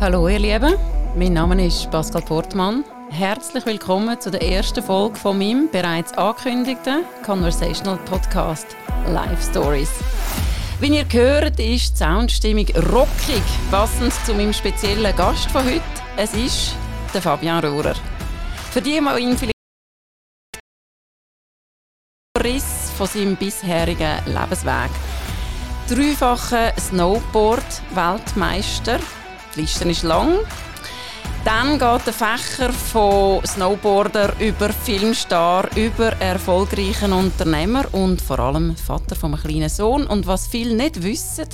Hallo ihr Lieben, mein Name ist Pascal Portmann. Herzlich willkommen zu der ersten Folge von meinem bereits angekündigten Conversational Podcast Life Stories. Wie ihr hört, ist die Soundstimmung rockig, passend zu meinem speziellen Gast von heute. Es ist der Fabian Rohrer. Für die, die ihn vielleicht Riss von seinem bisherigen Lebensweg. Dreifacher Snowboard-Weltmeister. Die Liste ist lang. Dann geht der Fächer von Snowboarder über Filmstar, über erfolgreichen Unternehmer und vor allem Vater von einem kleinen Sohn. Und was viele nicht wissen,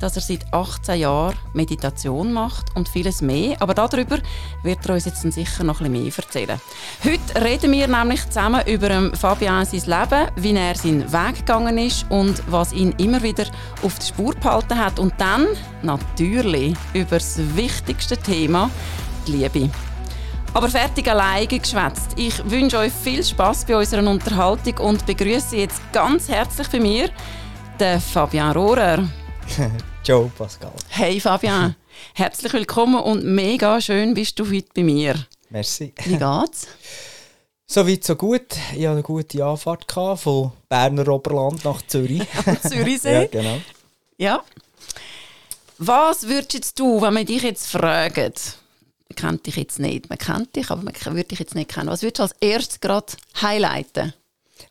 dass er seit 18 Jahren Meditation macht und vieles mehr. Aber darüber wird er uns jetzt sicher noch ein bisschen mehr erzählen. Heute reden wir nämlich zusammen über Fabian sein Leben, wie er seinen Weg gegangen ist und was ihn immer wieder auf die Spur gehalten hat. Und dann natürlich über das wichtigste Thema, die Liebe. Aber fertig alleine geschwätzt. Ich wünsche euch viel Spaß bei unserer Unterhaltung und begrüße jetzt ganz herzlich bei mir den Fabian Rohrer. Ciao Pascal. Hey Fabian, herzlich willkommen und mega schön bist du heute bei mir. Merci. Wie geht's? So weit, so gut. Ich hatte eine gute Anfahrt von Berner Oberland nach Zürich. Zürichsee? ja, genau. Ja. Was würdest du, wenn man dich jetzt fragt, man kennt dich jetzt nicht, man kennt dich, aber man würde dich jetzt nicht kennen, was würdest du als erstes gerade highlighten?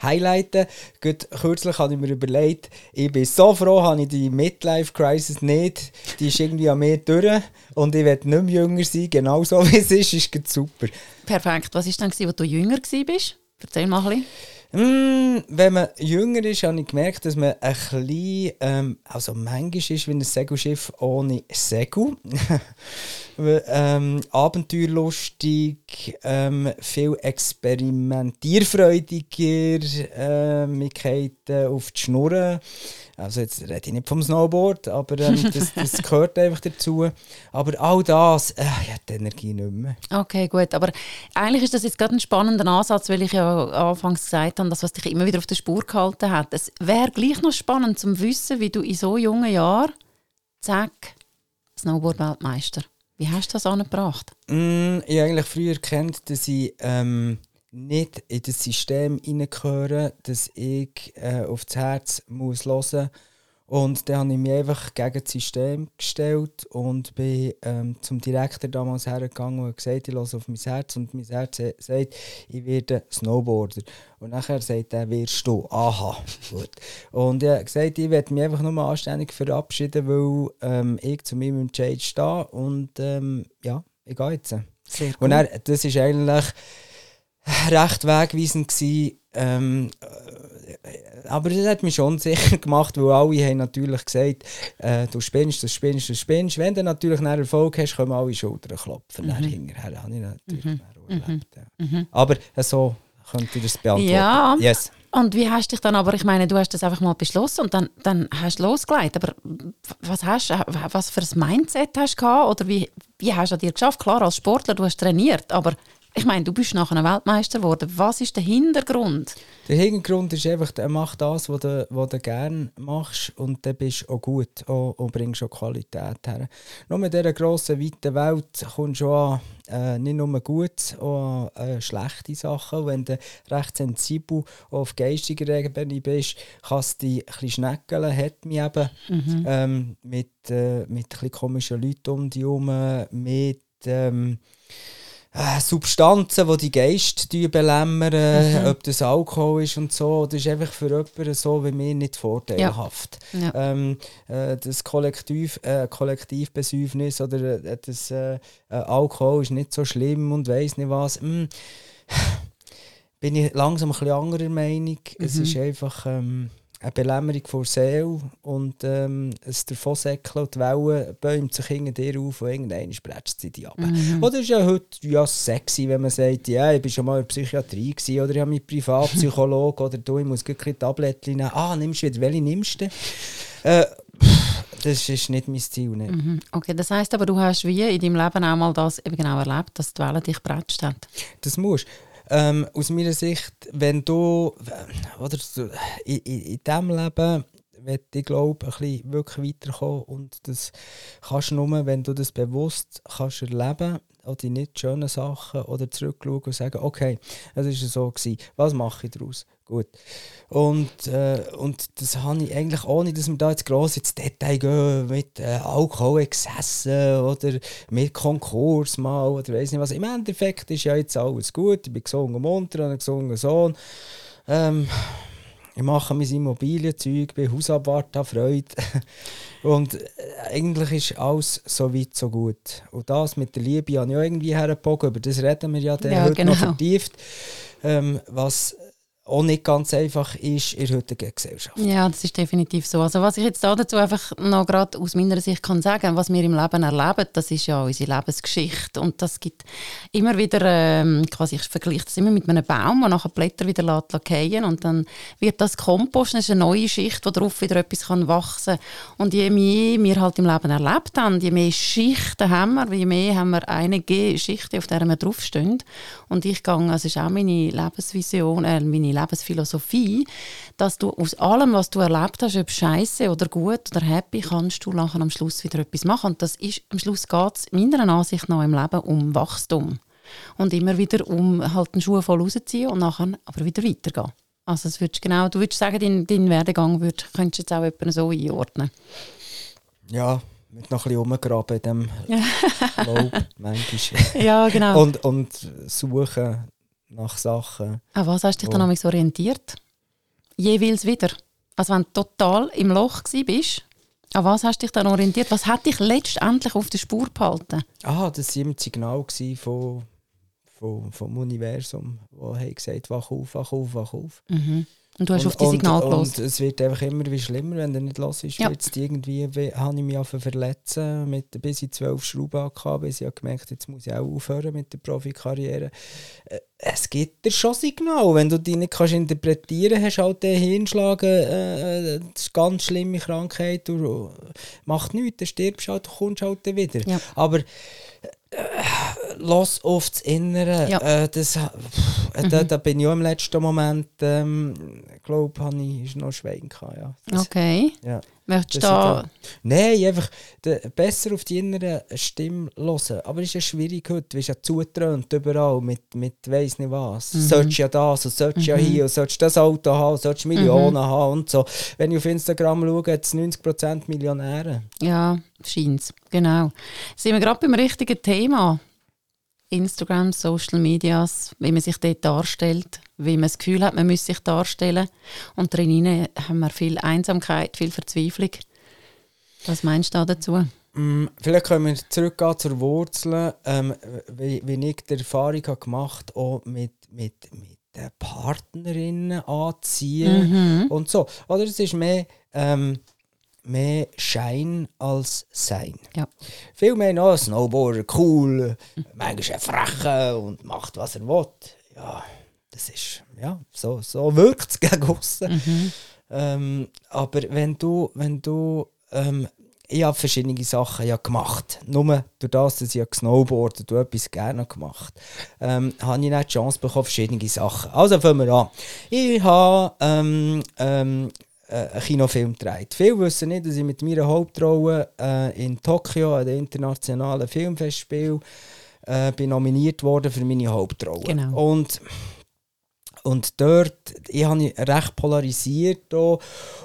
Highlighten. Gut, kürzlich habe ich mir überlegt, ich bin so froh, habe ich die Midlife-Crisis nicht. Die ist irgendwie an mir durch und ich werde nicht mehr jünger sein. Genau so wie es ist, ist super. Perfekt. Was war dann, als du jünger warst? Erzähl mal ein bisschen. Mm, wenn man jünger ist, habe ich gemerkt, dass man ein bisschen, ähm, also manchmal ist wie ein Segelschiff ohne Segel. ähm, abenteuerlustig, ähm, viel experimentierfreudiger, äh, auf die Schnurren. Also jetzt rede ich nicht vom Snowboard, aber ähm, das, das gehört einfach dazu. Aber all das, äh, ich habe die Energie nicht mehr. Okay, gut. Aber eigentlich ist das jetzt gerade ein spannender Ansatz, weil ich ja anfangs gesagt habe, dass was dich immer wieder auf der Spur gehalten hat. Es wäre gleich noch spannend zu wissen, wie du in so jungen Jahren, zack, Snowboard-Weltmeister. Wie hast du das angebracht? Mm, ich habe eigentlich früher erkannt, dass ich ähm, nicht in das System hineingehöre, dass ich äh, auf das Herz muss hören muss. Und dann habe ich mich einfach gegen das System gestellt und bin ähm, zum Direktor damals hergegangen und gesagt, ich höre auf mein Herz. Und mein Herz sagt, ich werde Snowboarder. Und nachher sagt er, wirst du. Aha, gut. Und er hat gesagt, ich werde mich einfach nur anständig verabschieden, weil ähm, ich zu meinem Entscheid stehe. Und ähm, ja, ich gehe jetzt. Sehr gut. Und er, das ist eigentlich recht wegweisend gewesen, ähm, äh, aber das hat mich schon sicher gemacht, weil alle haben natürlich gesagt, äh, du spinnst, du spinnst, du spinnst. Wenn du natürlich einen Erfolg hast, können alle Schultern klopfen. Mhm. hinterher habe ich natürlich mhm. erlebt. Ja. Mhm. Aber äh, so könnte ich das beantworten. Ja. Yes. Und wie hast du dich dann, aber ich meine, du hast das einfach mal beschlossen und dann, dann hast du losgelegt. Aber was, hast, was für ein Mindset hast du gehabt? Oder wie, wie hast du dir geschafft? Klar, als Sportler, du hast trainiert, aber ich meine, du bist nachher Weltmeister geworden. Was ist der Hintergrund? Der Hintergrund ist einfach, mach das, was du, was du gerne machst und dann bist du auch gut auch, und bringst auch Qualität her. Nur mit dieser grossen, weiten Welt kommst du an äh, nicht nur gut, auch an äh, schlechte Sachen. Wenn du recht sensibel auf geistiger Ebene bist, kannst du dich ein bisschen schneckeln, hat mich eben mhm. ähm, mit, äh, mit ein komischen Leuten um dich herum, mit... Ähm, äh, Substanzen, die die Geist belämmern, mhm. ob das Alkohol ist und so. Das ist einfach für jemanden so wie mir nicht vorteilhaft. Ja. Ja. Ähm, äh, das Kollektiv, äh, Kollektivbesäufnis oder äh, das äh, Alkohol ist nicht so schlimm und weiß nicht was. Mm, bin ich langsam ein bisschen anderer Meinung. Mhm. Es ist einfach... Ähm, eine Belämmerung vor Seele und ähm, es davonsäckeln und die Wellen bäumt sich hinter dir auf und irgendwann sprätscht sie dich ab. Mhm. Oder ist ja heute ja sexy, wenn man sagt, ja, ich war schon mal in der Psychiatrie gewesen, oder ich habe mit Privatpsychologe oder du, ich muss gleich Tabletten nehmen. Ah, nimmst du wieder, welche nimmst du? Äh, das ist nicht mein Ziel. Nicht. Mhm. Okay, das heisst aber, du hast wie in deinem Leben auch mal das eben genau erlebt, dass die Welle dich prätscht hat? Das musst ähm, aus meiner Sicht, wenn du, oder in, in, in diesem Leben ich glaube, ein bisschen wirklich weiterkommen und das kannst du nur, wenn du das bewusst kannst erleben oder die nicht schönen Sachen oder zurückschauen und sagen, okay, es war so gewesen, was mache ich daraus? Gut. Und, äh, und das habe ich eigentlich ohne, dass wir da jetzt gross ins Detail gehen, mit äh, Alkoholexzessen oder mit Konkurs mal oder weiß nicht was. Im Endeffekt ist ja jetzt alles gut, ich bin gesungen und munter, einen gesungen Sohn. Ähm, ich mache mein Immobilienzeug, bin Hausabwart, habe Freude. Und äh, eigentlich ist alles so weit, so gut. Und das mit der Liebe habe ich auch irgendwie hergebogen, über das reden wir ja, dann ja heute genau. noch vertieft. Ähm, was auch nicht ganz einfach ist in der heutigen Gesellschaft. Ja, das ist definitiv so. Also was ich jetzt dazu einfach noch gerade aus meiner Sicht kann sagen, was wir im Leben erleben, das ist ja unsere Lebensgeschichte und das gibt immer wieder, ähm, quasi ich vergleiche das immer mit einem Baum, der nachher Blätter wieder fallen und dann wird das Kompost, das ist eine neue Schicht, wo darauf wieder etwas kann wachsen kann. Und je mehr wir halt im Leben erlebt haben, je mehr Schichten haben wir, je mehr haben wir einige Schichten, auf der wir draufstehen. Und ich gehe, also das ist auch meine Lebensvision, äh, meine Lebensphilosophie, dass du aus allem, was du erlebt hast, ob scheiße oder gut oder happy, kannst du nachher am Schluss wieder etwas machen. Und das ist, am Schluss geht es meiner Ansicht nach im Leben um Wachstum. Und immer wieder um halt den Schuh voll rauszuziehen und nachher aber wieder weitergehen. Also das würdest genau, du würdest sagen, deinen dein Werdegang würd, könntest du jetzt auch so einordnen. Ja, mit noch ein bisschen rumgraben in dem Lob manchmal. ja, genau. Und, und suchen nach Sachen. An was hast du dich dann orientiert? Jeweils wieder? Also wenn du total im Loch bist, an was hast du dich dann orientiert? Was hat dich letztendlich auf der Spur gehalten? Ah, das war das Signal von, von, vom Universum, wo gesagt wach auf, wach auf, wach auf. Mhm. Und du hast und, auf die Signal und es wird einfach immer wie schlimmer, wenn du nicht los ist. Ja. Jetzt irgendwie habe ich mich verletzen mit bis ich zwölf Schrauben gehabt, bis ich habe gemerkt, jetzt muss ich auch aufhören mit der Profikarriere. Äh, es gibt dir schon Signal, wenn du die nicht kannst interpretieren, hast halt den Hirnschlag, äh, äh, das ist eine ganz schlimme Krankheit, du macht nichts, dann stirbst du halt, du kommst halt wieder. Ja. Aber los auf das Innere. Ja. Äh, das, äh, mhm. da, da, bin ich auch im letzten Moment, ähm, glaube ich, noch Schweigen gehabt, ja. Das, okay. Ja. Möchtest du da... Nein, einfach besser auf die innere Stimme hören. Aber es ist ja schwierig heute, weil es ja zutrönt überall mit, mit weiss nicht was. Mhm. Sollst ja das und sollst mhm. ja hier und sollst das Auto haben, sollst Millionen mhm. haben und so. Wenn ich auf Instagram schaue, hat es 90% Millionäre. Ja, scheint es. Genau. Sind wir gerade beim richtigen Thema. Instagram, Social Medias, wie man sich dort darstellt, wie man das Gefühl hat, man müsse sich darstellen. Und drinnen haben wir viel Einsamkeit, viel Verzweiflung. Was meinst du dazu? Mm, vielleicht können wir zurückgehen zur Wurzel, ähm, wie, wie ich die Erfahrung habe gemacht habe, mit, mit, mit den Partnerinnen anziehen mhm. und so. Oder es ist mehr... Ähm, mehr Schein als Sein. Ja. Viel mehr noch Snowboarder, cool, manchmal ein Frecher und macht, was er will. Ja, das ist, ja, so, so wirkt es gegen aussen. Mhm. Ähm, aber wenn du, wenn du, ähm, ich habe verschiedene Sachen ja gemacht. Nur durch das, dass ich gesnowboardet und etwas gerne gemacht ähm, habe ich nicht die Chance bekommen, verschiedene Sachen. Also fangen wir an. Ich habe ähm, ähm, äh, einen Kinofilm gedreht. Viele wissen nicht, dass ich mit meiner Hauptrolle äh, in Tokio an den internationalen Filmfestspiel äh, bin nominiert worden für meine Hauptrolle. Genau. Und und dort ich habe ich recht polarisiert auch,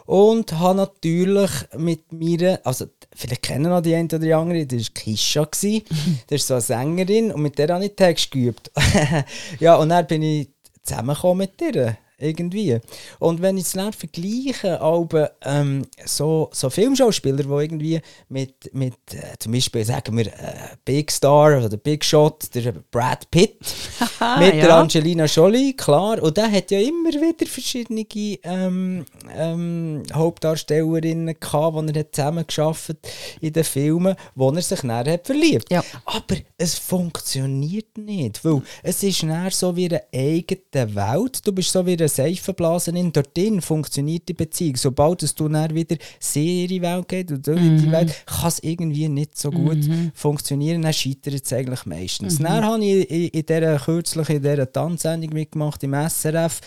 und habe natürlich mit mir, also vielleicht kennen noch die eine oder die andere, das war Kisha, das ist so eine Sängerin und mit der habe ich Text geübt. ja, und dann bin ich zusammengekommen mit ihr irgendwie. Und wenn ich es dann vergleiche, aber, ähm, so, so Filmschauspieler, die irgendwie mit, mit äh, zum Beispiel, sagen wir, äh, Big Star oder Big Shot, der Brad Pitt, mit ja. der Angelina Jolie, klar, und der hat ja immer wieder verschiedene ähm, ähm, Hauptdarstellerinnen gehabt, die er zusammen geschafft in den Filmen, wo er sich dann hat verliebt. Ja. Aber es funktioniert nicht, weil es ist dann so wie eine eigene Welt, du bist so wie ein Seifenblasen in. Dort drin funktioniert die Beziehung. Sobald es du dann wieder sehr in die Welt geht und in die Welt, kann es irgendwie nicht so gut funktionieren. Dann scheitert es eigentlich meistens. Dann habe ich in, in dieser kürzlich in dieser Tanzsendung mitgemacht im SRF.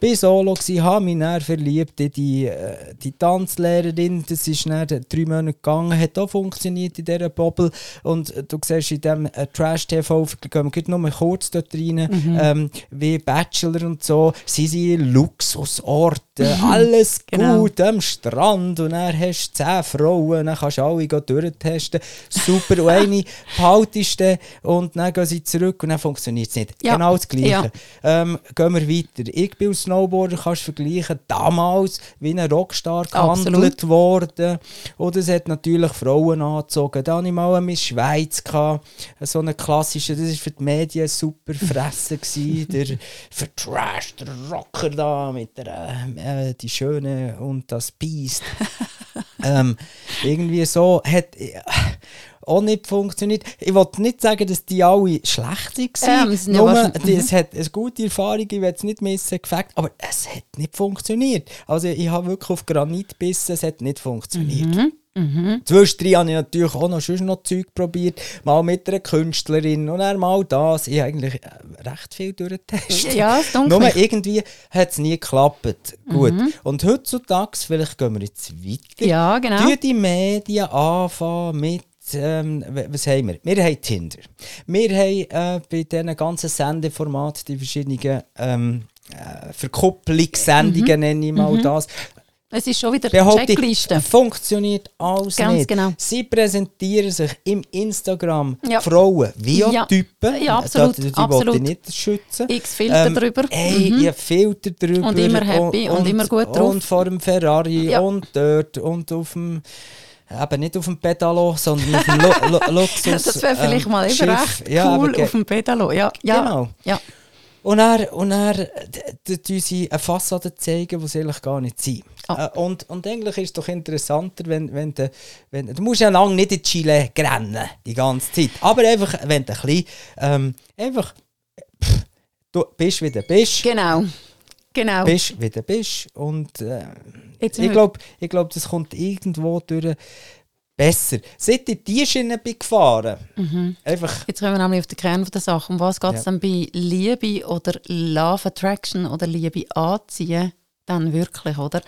Bin Solo gsi, habe mich dann verliebt in die, äh, die Tanzlehrerin. Das ist dann drei Monate gegangen, hat auch funktioniert in dieser Bubble. Und du siehst in diesem äh, Trash-TV, gehen wir nur mal kurz dort rein, ähm, wie Bachelor und so, sie sind Luxusorte, alles Genau. gut am Strand und dann hast du zehn Frauen, dann kannst du alle durchtesten. Super, und eine behaltest du und dann gehen sie zurück und dann funktioniert es nicht. Ja. Genau das Gleiche. Ja. Ähm, gehen wir weiter. Ich bin als Snowboarder, kannst du vergleichen, damals wie ein Rockstar gehandelt worden. Oder es hat natürlich Frauen angezogen. Da hatte ich mal Miss Schweiz, gehabt, so eine klassische, das war für die Medien super Fresse. gewesen, der vertrash, der Rocker da mit der, äh, die Schöne und das Biest. ähm, irgendwie so hat äh, auch nicht funktioniert. Ich wollte nicht sagen, dass die alle schlecht waren. Ähm, Nur, die- es hat eine gute Erfahrung, ich will es nicht missen, gefällt, aber es hat nicht funktioniert. Also ich habe wirklich auf Granit gebissen, es hat nicht funktioniert. Mhm. Zwischendrin habe ich natürlich auch noch, sonst noch Zeug probiert, mal mit einer Künstlerin und dann mal das. Ich habe eigentlich äh, recht viel durchgetestet. Ja, das dunkel. Nur irgendwie hat es nie geklappt. Gut. Mhm. Und heutzutage, vielleicht gehen wir jetzt weiter, Ja, genau. tun die Medien anfangen mit ähm, was haben wir? Wir haben Tinder. Wir haben äh, bei diesen ganzen Sendeformaten die verschiedenen ähm, äh, Verkupplungssendungen, nenne ich mal das. Es ist schon wieder ich, Checkliste. funktioniert alles Ganz nicht. genau. Sie präsentieren sich im Instagram Ja. Frauen wie Ja. Typen. Ja, absolut, Die, die absolut. nicht schützen. X Filter drüber. Ey, Mhm. Filter drüber. Und immer happy und immer gut drauf. Und vor dem Ferrari Ja. und dort und auf dem eben nicht auf dem Pedalo, sondern auf dem Lu Lu Luxus. Das wäre vielleicht ähm, mal eben recht Ja, cool ge- auf dem Pedalo. Ja, ja. Genau. Ja. Und er und er d- sie eine Fassade zeigen, die sie eigentlich gar nicht sind. Ah. Äh, und, und eigentlich ist es doch interessanter, wenn, wenn, de, wenn du musst ja lange nicht in Chile rennen, die ganze Zeit. Aber einfach, wenn du ein bisschen, ähm, einfach, pff, du bist wie du bist, Genau. Genau. bist wie du bist. Und äh, ich glaube, ich glaub, das kommt irgendwo durch besser. Seit ich die Schiene bin gefahren, Mhm. einfach, Jetzt kommen wir nämlich auf den Kern der Sache. Um was geht es Ja. dann bei Liebe oder Love Attraction oder Liebe anziehen? Dann wirklich, oder?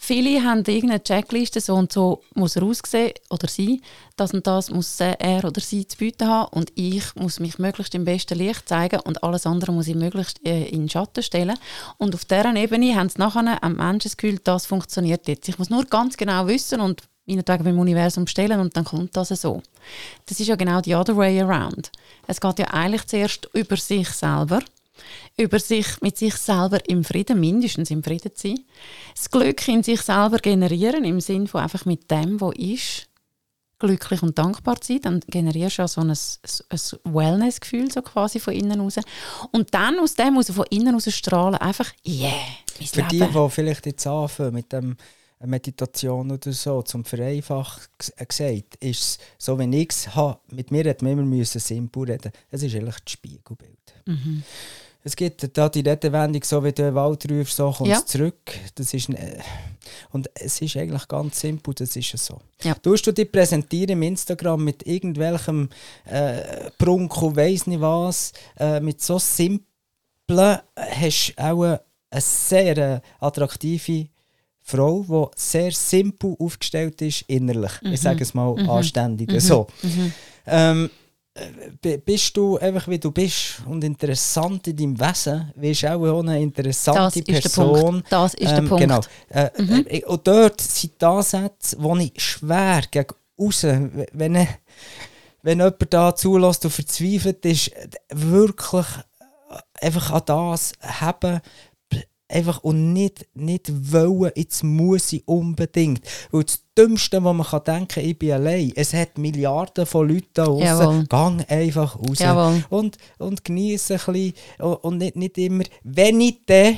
Viele haben irgendeine Checkliste, so und so muss er aussehen oder sie, das und das muss er oder sie zu bieten haben und ich muss mich möglichst im besten Licht zeigen und alles andere muss ich möglichst äh, in den Schatten stellen. Und auf dieser Ebene haben sie nachher am Menschen das Gefühl, das funktioniert jetzt. Ich muss nur ganz genau wissen und meinetwegen beim Universum stellen und dann kommt das so. Das ist ja genau the other way around. Es geht ja eigentlich zuerst über sich selber, über sich mit sich selber im Frieden, mindestens im Frieden zu sein, das Glück in sich selber generieren, im Sinn von einfach mit dem, was ist, glücklich und dankbar zu sein, dann generierst du ja so ein, ein Wellness-Gefühl so quasi von innen raus. Und dann aus dem raus, von innen raus strahlen, einfach, yeah, mein Für die, Leben. die vielleicht jetzt anfangen mit dem äh, Meditation oder so, zum Vereinfacht gs- äh, gesagt, ist es so, wenn ich es habe, mit mir hätte man immer müssen simpel reden Es ist eigentlich das Spiegelbild. Mhm. Es gibt da die Redewendung, so wie du den Wald rufst, so kommst Ja. zurück. Das ist, äh, und es ist eigentlich ganz simpel, das ist es so. Ja. Du du dich präsentieren im Instagram mit irgendwelchem äh, Prunko, weiss nicht was, äh, mit so simplen, äh, hast du auch eine, eine sehr attraktive Frau, die sehr simpel aufgestellt ist innerlich. Ich sage es mal anständig so. Ähm, äh, b- bist du einfach wie du bist und interessant in deinem Wesen, wirst du auch eine Das interessante ist der Person. Punkt. Das ist der Ähm, Punkt. Genau. Äh, äh, und dort sind die Ansätze, die ich schwer gegen außen, wenn, wenn jemand da zulässt und verzweifelt ist, äh, wirklich äh, einfach an das haben, einfach und nicht, nicht wollen, jetzt muss ich unbedingt. Weil das Dümmste, was man kann denken kann, ich bin allein. Es hat Milliarden von Leuten da draußen. Gang einfach raus Jawohl. und, und genieße ein bisschen und, und nicht, nicht immer, wenn ich dann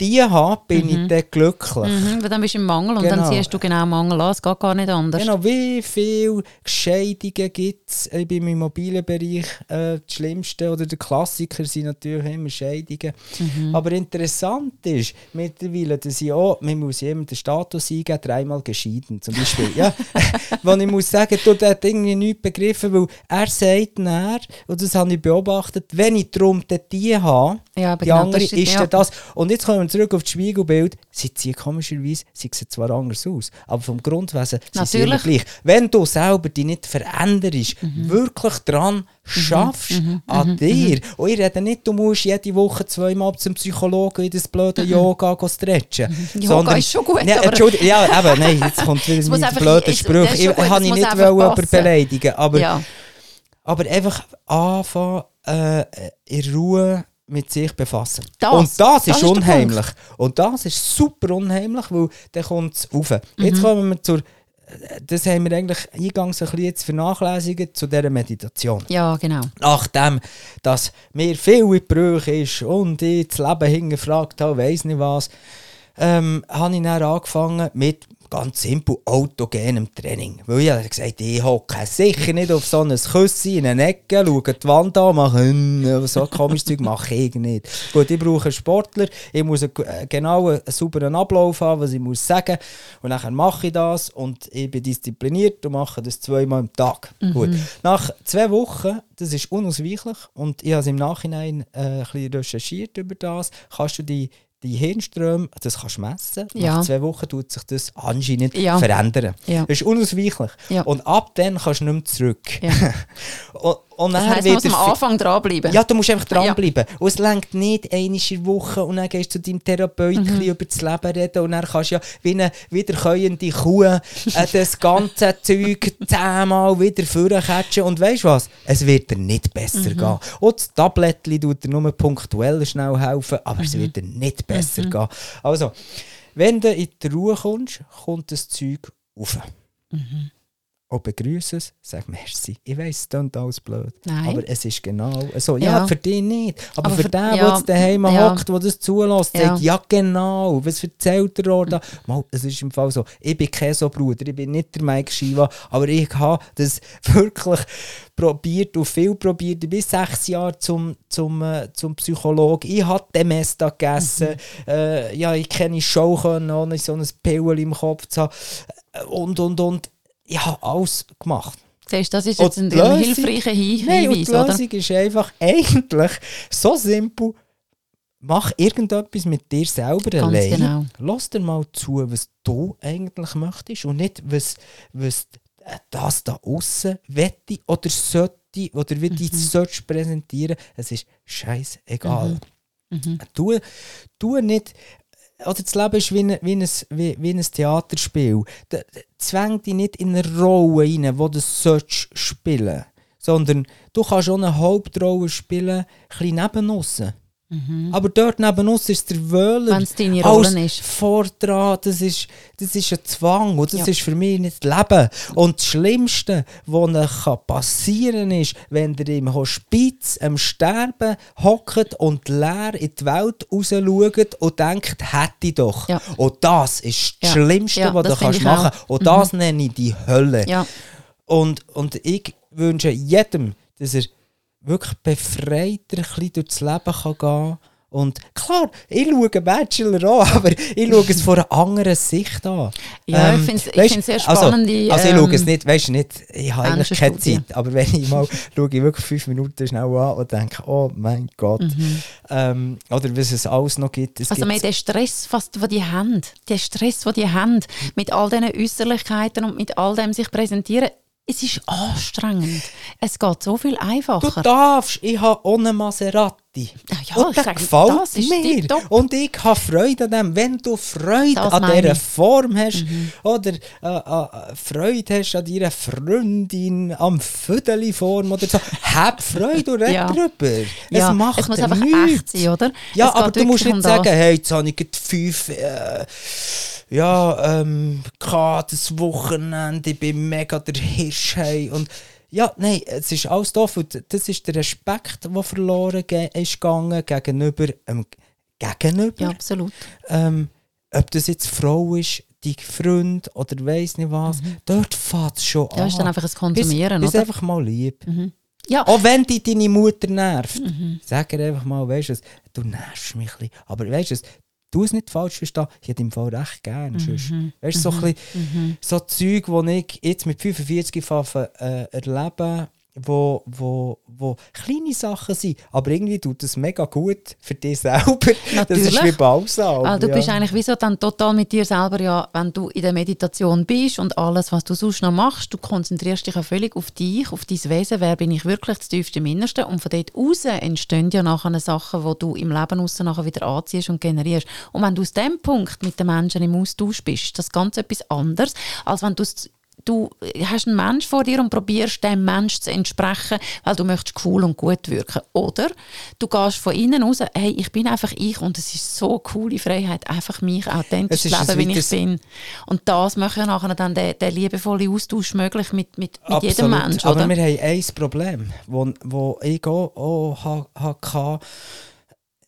die habe, bin ich dann glücklich. Mhm, weil dann bist du im Mangel und dann Genau. siehst du genau Mangel an. Es geht gar nicht anders. Genau, wie viele Scheidungen gibt es im Immobilienbereich? Äh, das Schlimmste oder der Klassiker sind natürlich immer Scheidungen. Mhm. Aber interessant ist mittlerweile, dass ich auch, man muss immer den Status eingeben, dreimal geschieden zum Beispiel. ja, wo ich muss sagen, du, der hat irgendwie nichts begriffen, weil er sagt näher, und das habe ich beobachtet, wenn ich darum die habe, Ja, die genau, andere ist, ist- ja. das. Und jetzt kommen wir zurück auf das Spiegelbild. Sie ziehen komischerweise, sie sehen zwar anders aus, aber vom Grundwesen sind sie immer gleich. Wenn du selber dich nicht veränderst, Mhm. wirklich dran schaffst an dir. Und ich rede nicht, du musst jede Woche zweimal zum Psychologen in das blöde Yoga stretchen. Mhm. Yoga ist schon gut, Ja, aber- Entschuldigung, ja, eben, nein, jetzt kommt wieder mein blöder Spruch. Ich gut, ich nicht passen. beleidigen, aber ja. aber einfach anfangen, äh, in Ruhe mit sich befassen. Das, und das, das ist ist unheimlich. Und das ist super unheimlich, weil dann kommt es rauf. Mhm. Jetzt kommen wir zur, das haben wir eigentlich eingangs ein bisschen jetzt vernachlässigt, zu dieser Meditation. ja, genau. Nachdem, dass mir viel in Brüche ist und ich das Leben hingefragt habe, weiss nicht was, ähm, habe ich dann angefangen mit ganz simpel autogenem Training. Weil ich habe gesagt, ich hocke sicher nicht auf so ein Küsschen in eine Ecke, schaue die Wand an, mache «Hm», so komisches Zeug mache ich nicht. Gut, ich brauche einen Sportler, ich muss einen, äh, genau einen sauberen Ablauf haben, was ich muss sagen und dann mache ich das und ich bin diszipliniert und mache das zweimal am Tag. Gut. Nach zwei Wochen, das ist unausweichlich und ich habe es im Nachhinein äh, ein bisschen recherchiert über das, kannst du die die Hirnströme, das kannst du messen. Ja. Nach zwei Wochen tut sich das anscheinend Ja. verändern. Ja. Das ist unausweichlich. Und ab dann kannst du nicht mehr zurück. Und, und Das dann heisst, man muss am Anfang dranbleiben. ja, du musst einfach dranbleiben. Und es längt nicht einmal in Woche und dann gehst du zu deinem Therapeuten Mhm. über das Leben reden und dann kannst du ja wie eine wiederkäuende Kuh äh, das ganze Zeug zehnmal wieder vorcatchen und weißt du was? Es wird dir nicht besser Mhm. gehen. Und das Tablettchen tut dir nur punktuell schnell helfen, aber Mhm. es wird dir nicht besser gehen. Also, wenn du in die Ruhe kommst, kommt das Zeug rauf. Mhm. Und begrüße es, sag merci. Ich weiss, es klingt alles blöd. Nein. Aber es ist genau so. Ja, Ja. für dich nicht. Aber, Aber für für- den, der ja, daheim ja. hockt, der das zulässt, Ja. sagt, ja genau, was erzählt er da? Mal, es ist im Fall so, ich bin kein so Bruder, ich bin nicht der Mike Shiva, aber ich habe das wirklich probiert und viel probiert. Ich bin sechs Jahre zum, zum, äh, zum Psychologen. Ich habe Demesta gegessen. Mhm. Äh, ja, ich kenne Show können, ohne so ein Pillen im Kopf zu haben. Äh, Und, und, und. Ich habe alles gemacht. Siehst, du, das ist jetzt ein, ein hilfreicher Hin Nein, und Hinweis, die oder? Lösung ist einfach eigentlich so simpel. Mach irgendetwas mit dir selber Ganz allein. genau. Lass dir mal zu, was du eigentlich möchtest und nicht, was, was das da außen wette oder sollte oder wie Mhm. es sollst präsentieren. Es ist scheißegal. Mhm. Tu, tu nicht. Oder das Leben ist wie ein, wie ein, wie, wie ein Theaterspiel. Zwäng dich nicht in eine Rolle rein, wo du sollst spielen Sondern du kannst auch eine Hauptrolle spielen, ein bisschen neben uns. Aber dort neben uns ist der Wöhler. Mhm. Deine als ist. Vordran, das ist, das ist ein Zwang und das Ja. ist für mich nicht Leben. Und das Schlimmste, was passieren kann, ist, wenn ihr im Hospiz am Sterben hockt und leer in die Welt raus schaut und denkt, hätte ich doch. Ja. Und das ist das Ja. Schlimmste, Ja, was du das kannst machen kannst. Und das nenne ich die Hölle. Und, und ich wünsche jedem, dass er wirklich befreiter ein bisschen durchs Leben kann gehen Und klar, ich schaue Bachelor an, aber ich schaue es von einer anderen Sicht an. Ja, ich Ähm, ich weisst, find's sehr also- spannende, Also, ich schaue es ähm, nicht, weißt du nicht, ich habe eigentlich keine Studie. Zeit, aber wenn ich mal schaue, ich wirklich fünf Minuten schnell an und denke, oh mein Gott. Ähm, oder was es alles noch gibt. Es Mhm. Also gibt mehr der Stress, was den die haben, der Stress, den die haben, mit all diesen Äußerlichkeiten und mit all dem sich präsentieren, es ist anstrengend. Es geht so viel Du einfacher. darfst, ich habe ohne Maserati. Ja, ja, und sage, gefällt das mir. Und ich habe Freude an dem. Wenn du Freude Das an dieser ich. Form hast Mhm. oder äh, äh, Freude hast an deiner Freundin, am Vödeli-Form oder so, hab Freude und red Ja. drüber. ja, es macht es muss einfach nichts. echt sein, oder? Ja, Es aber du musst nicht das. sagen, hey, jetzt habe ich fünf, äh, ja, ähm, das Wochenende, ich bin mega der Hirsch, hey, und ja, nein, es ist alles doof und das ist der Respekt, der verloren ge ist gegangen gegenüber dem gegenüber. Ja, absolut. Ähm, ob das jetzt Frau ist, die Freund oder weiss nicht was, dort fängt es schon Ja, an. ist dann einfach ein Konsumieren, Bist oder? einfach mal lieb. Mhm. Ja, Auch wenn dich deine Mutter nervt, Mhm. sag ihr einfach mal, weißt du, du nervst mich ein bisschen. Aber weißt du, du es nicht falsch verstehen, ich hätte im Fall recht gern. sonst. Mhm. Weißt du, so, ein bisschen, so Zeug, die ich jetzt mit 45 fange, äh, erlebe, wo, wo, wo kleine Sachen sind, aber irgendwie tut das mega gut für dich selber. Das ist Natürlich. wie Balsam. Ah, du ja. bist eigentlich wieso dann total mit dir selber, ja, wenn du in der Meditation bist und alles, was du sonst noch machst, du konzentrierst dich ja völlig auf dich, auf dein Wesen, wer bin ich wirklich, das tiefste im Innersten und von dort raus entstehen ja nachher Sachen, die du im Leben aussen nachher wieder anziehst und generierst. Und wenn du aus dem Punkt mit den Menschen im Austausch bist, das ist ganz etwas anderes, als wenn du es du hast einen Mensch vor dir und probierst dem Mensch zu entsprechen, weil du möchtest cool und gut wirken. Oder du gehst von innen raus, hey, ich bin einfach ich und es ist so eine coole Freiheit, einfach mich authentisch zu leben, wie ich bin. Und das macht ja nachher dann den, den liebevollen Austausch möglich mit, mit, mit jedem Absolut. Mensch, Aber oder? wir haben ein Problem, wo, wo ich auch, auch ha- hatte.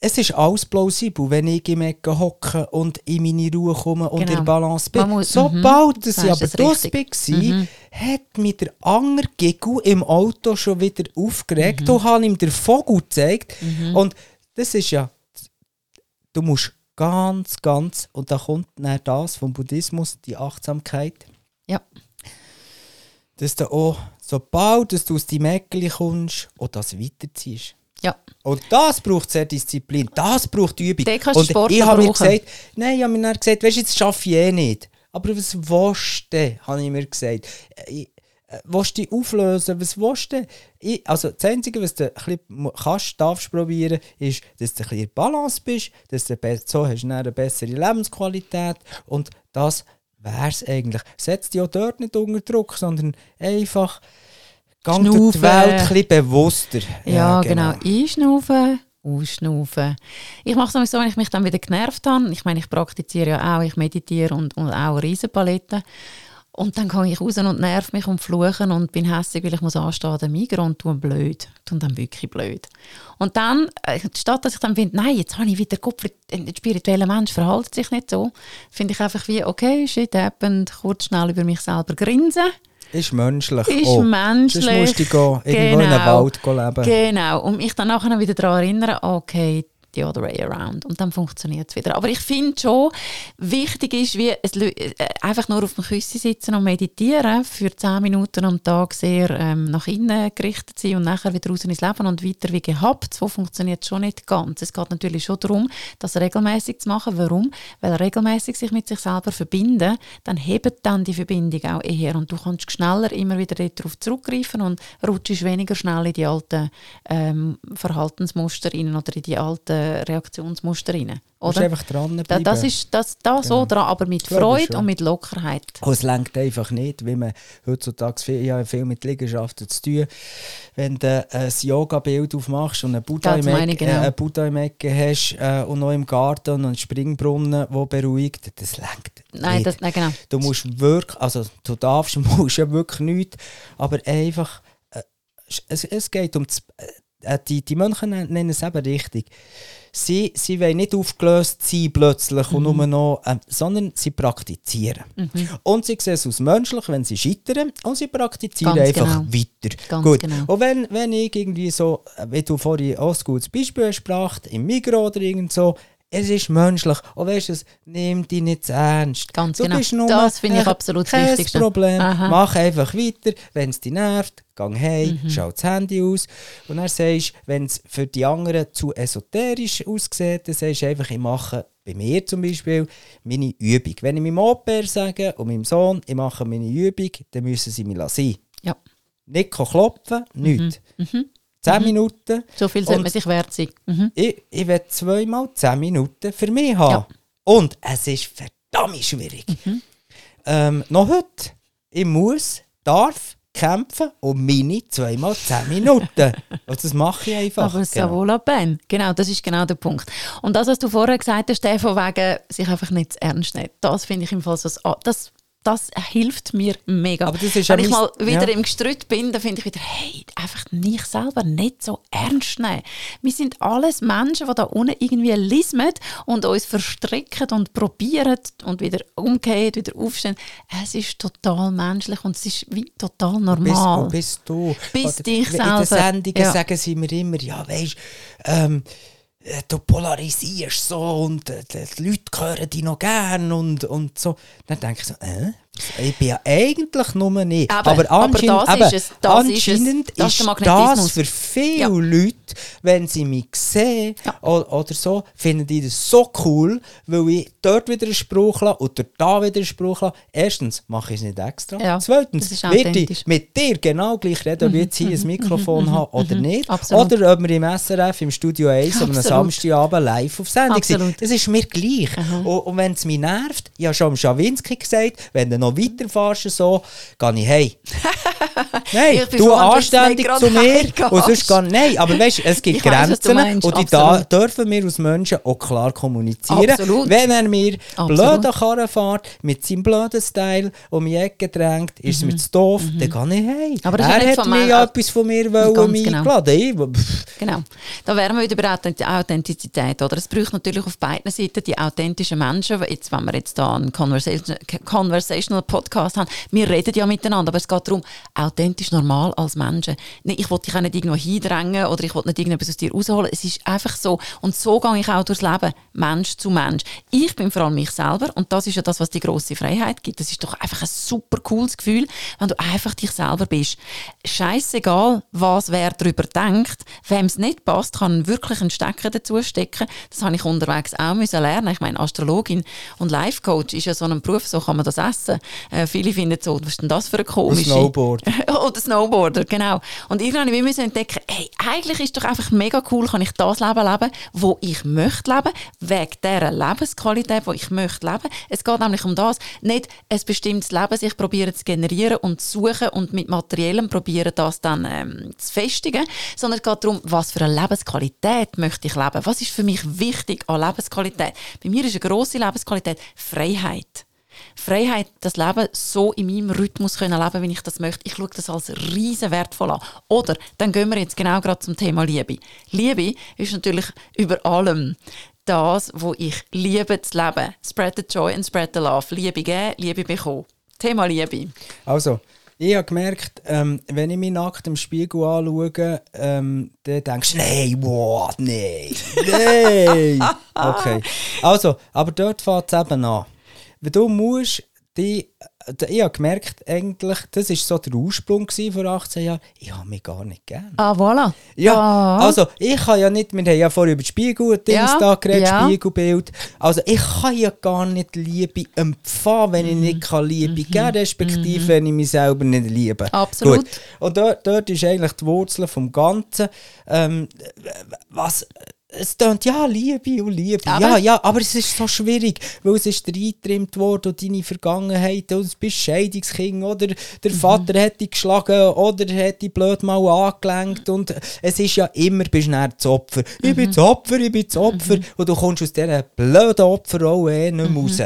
Es ist alles plausibel, wenn ich im Ecke hocke und in meine Ruhe komme und Genau. in Balance bin. Muss- Sobald dass ich aber es draus richtig. war, hat mich der andere Giggle im Auto schon wieder aufgeregt und hat ihm den Vogel gezeigt. Und das ist ja, du musst ganz, ganz, und da kommt dann das vom Buddhismus, die Achtsamkeit Ja. dass du auch, sobald dass du aus deinem Eckchen kommst, auch das weiterziehst. Ja. Und das braucht sehr Disziplin, das braucht Übung. Den kannst Und Sport ich habe mir gesagt, nein, ich habe mir dann gesagt, weißt du, jetzt schaffe ich eh nicht. Aber was willst du habe ich mir gesagt. Äh, Ich, äh, willst du dich auflösen, was willst du? Ich, also das Einzige, was du ein kannst, darfst probieren, ist, dass du ein bisschen in Balance bist, dass du so hast du eine bessere Lebensqualität und das wäre es eigentlich. Setz dich auch dort nicht unter Druck, sondern einfach gang durch die. Welt ein bewusster. Ja, genau. Einschnaufen, ausschnaufen. Ich mache es nämlich so, wenn ich mich dann wieder genervt habe. Ich meine, ich praktiziere ja auch, ich meditiere und, und auch Riesenpaletten. Und dann gehe ich raus und nerv mich und fluchen und bin hässlich, weil ich muss anstehen an der Migros und tue blöd. Tue dann wirklich blöd. Und dann, äh, statt dass ich dann finde, nein, jetzt habe ich wieder Kopf, ein spiritueller Mensch verhält sich nicht so, finde ich einfach wie, okay, shit happened, kurz schnell über mich selber grinsen. Ist menschlich. Ist auch. menschlich. Sonst musst du gehen, irgendwo in einem Genau. Wald leben. Genau, und mich dann nachher wieder daran erinnern, okay, the other way around. Und dann funktioniert es wieder. Aber ich finde schon, wichtig ist, wie es, äh, einfach nur auf dem Küssi sitzen und meditieren, für 10 Minuten am Tag sehr ähm, nach innen gerichtet sein und nachher wieder raus ins Leben und weiter wie gehabt. So funktioniert es schon nicht ganz. Es geht natürlich schon darum, das regelmäßig zu machen. Warum? Weil regelmäßig sich mit sich selber verbinden, dann hebt dann die Verbindung auch eher und du kannst schneller immer wieder darauf zurückgreifen und rutschst weniger schnell in die alten ähm, Verhaltensmuster rein oder in die alten Reaktionsmuster rein. Oder? einfach dranbleiben. das ist das, da so dran, aber mit Freude und mit Lockerheit. Und es lenkt einfach nicht, wie man heutzutage viel, habe viel mit Liegenschaften zu tun. Wenn du ein Yoga-Bild aufmachst und einen Buddha, Das im meine Ecke, genau. äh, einen Buddha im Ecke hast äh, und noch im Garten und einen Springbrunnen, der beruhigt, das lenkt Nein, nicht. das, nein genau. Du musst wirklich, also du darfst, musst ja wirklich nichts, aber einfach, äh, es, es geht um, das, äh, die, die Mönche nen- nennen es eben richtig. Sie, sie wollen nicht aufgelöst sein plötzlich Mhm. und nur noch, ähm, sondern sie praktizieren. Und sie sehen es aus menschlich, wenn sie scheitern und sie praktizieren Ganz einfach genau. weiter. Ganz Gut. genau. Und wenn, wenn ich irgendwie so, äh, wie du vorhin auch ein gutes Beispiel gebracht, im Migros oder irgend so, es ist menschlich. Und weißt du, es, nimm dich nicht zu ernst. Ganz du genau. Bist nur, Das finde ich absolut das kein Wichtigste. Problem. Aha. Mach einfach weiter. Wenn es dich nervt, geh heim, Mhm. schau das Handy aus. Und dann sagst du, wenn es für die anderen zu esoterisch aussieht, dann sagst du einfach, ich mache bei mir zum Beispiel meine Übung. Wenn ich meinem Opa sage und meinem Sohn, ich mache meine Übung, dann müssen sie mich sein. Ja. Nicht klopfen, nichts. Zehn Minuten. So viel sollte man sich wert sein. Mhm. Ich, ich will zweimal zehn Minuten für mich haben. Ja. Und es ist verdammt schwierig. Ähm, noch heute. Ich muss, darf kämpfen um meine zweimal zehn Minuten. Und das mache ich einfach. Aber es Genau. wohl peine. Genau, das ist genau der Punkt. Und das, was du vorher gesagt hast, von wegen sich einfach nicht zu ernst nehmen, das finde ich im Fall so, das- das hilft mir mega. Aber das ist Wenn ich mal wieder ja. im Gestrütt bin, dann finde ich wieder, hey, einfach mich selber nicht so ernst nehmen. Wir sind alles Menschen, die da unten irgendwie lismen und uns verstricken und probieren und wieder umgehen, wieder aufstehen. Es ist total menschlich und es ist wie total Bist, normal. wo bist du? Bist Oder dich In den selber. Sendungen Ja. sagen sie mir immer, ja, weisst ähm, äh, du polarisierst so und äh, die Leute hören dich noch gern und, und so. Dann denke ich so, äh, ich bin ja eigentlich nur nicht. Aber- aber aber anscheinend, das eben, ist das ist es. anscheinend Das ist das für viele Ja. Leute, wenn sie mich sehen Ja. oder so, finden die das so cool, weil ich dort wieder einen Spruch lasse dort da wieder einen Spruch lasse. Erstens mache ich es nicht extra. Ja, Zweitens das werde ich mit dir genau gleich reden, ob ich jetzt hier ein Mikrofon habe oder nicht. Absolut. Oder ob wir im SRF, im Studio 1 am. Samstagabend live auf Sendung sind. Es ist mir gleich. Und, und wenn es mich nervt, ich habe schon am Schawinski gesagt, wenn du noch weiterfährst, so, gehe ich heim. Nein, Ich du anständig zu mir und sonst geh, Nein, aber weißt, es gibt Ich weiss, du Grenzen meinst, und die da dürfen wir als Menschen auch klar kommunizieren. Absolut. Wenn er mir blöden Karren fährt, mit seinem blöden Style um die Ecke drängt, ist es mir zu doof, dann gehe ich. Mhm. Aber er hat mir ja etwas von mir wollen, genau. eingeladen. Ich, pff, Genau. Da wären wir wieder bei Authent- Authentizität. Oder? Es braucht natürlich auf beiden Seiten die authentischen Menschen. Jetzt, wenn wir jetzt da einen Conversation, Conversational Podcast haben, wir reden ja miteinander, aber es geht darum, authentisch normal als Menschen. Ich will dich auch nicht irgendwo hindrängen oder ich will nicht irgendetwas aus dir rausholen. Es ist einfach so. Und so gehe ich auch durchs Leben, Mensch zu Mensch. Ich bin vor allem mich selber und das ist ja das, was die große Freiheit gibt. Das ist doch einfach ein super cooles Gefühl, wenn du einfach dich selber bist. Scheißegal, was wer darüber denkt. Wem es nicht passt, kann wirklich einen Stecker dazu stecken. Das habe ich unterwegs auch müssen lernen. Ich meine, Astrologin und Life Coach ist ja so ein Beruf, so kann man das essen. Äh, viele finden so, was ist denn das für eine komische... Snowboard. Oder Snowboarder, genau. Und irgendwann haben wir müssen entdecken, hey, eigentlich ist doch einfach mega cool, kann ich das Leben leben, wo ich möchte leben, wegen dieser Lebensqualität, wo ich möchte leben. Es geht nämlich um das, nicht ein bestimmtes Leben sich probieren zu generieren und zu suchen und mit Materiellem probieren, das dann ähm, zu festigen, sondern es geht darum, was für eine Lebensqualität möchte ich leben. Was ist für mich wichtig an Lebensqualität? Bei mir ist eine grosse Lebensqualität Freiheit. Freiheit, das Leben so in meinem Rhythmus können leben, wie ich das möchte. Ich schaue das als riesen wertvoll an. Oder, dann gehen wir jetzt genau gerade zum Thema Liebe. Liebe ist natürlich über allem das, wo ich liebe zu leben. Spread the joy and spread the love. Liebe geben, Liebe bekommen. Thema Liebe. Also, ich habe gemerkt, ähm, wenn ich mich nackt im Spiegel anschaue, ähm, dann denkst du, nein, wow, nein, nein. Okay. Also, aber dort fängt es eben an. Weil du musst die, ich habe gemerkt, eigentlich, das war so der Ursprung vor 18 Jahren, ich habe mich gar nicht gern. Ah, voilà. Ja, Ah. also ich kann ja nicht, wir haben ja vorher über die Spiegel Ja, geredet, ja. Spiegelbild. Also ich kann ja gar nicht Liebe empfangen, wenn ich Mhm. nicht kann Liebe geben respektive wenn ich mich selber nicht liebe. Absolut. Gut. Und dort, dort ist eigentlich die Wurzel vom Ganzen. Ähm, was... Es tönt ja Liebe und Liebe. Aber- ja, ja, aber es ist so schwierig, weil es ist dir eingetrimmt worden und deine Vergangenheit und du bist Scheidungskind oder der Mhm. Vater hat dich geschlagen oder hat dich blöd mal angelenkt und es ist ja immer, bist du das Opfer. Ich Mhm. bin das Opfer, ich bin das Opfer und du kommst aus dieser blöden Opferrolle eh nicht mehr Mhm. raus.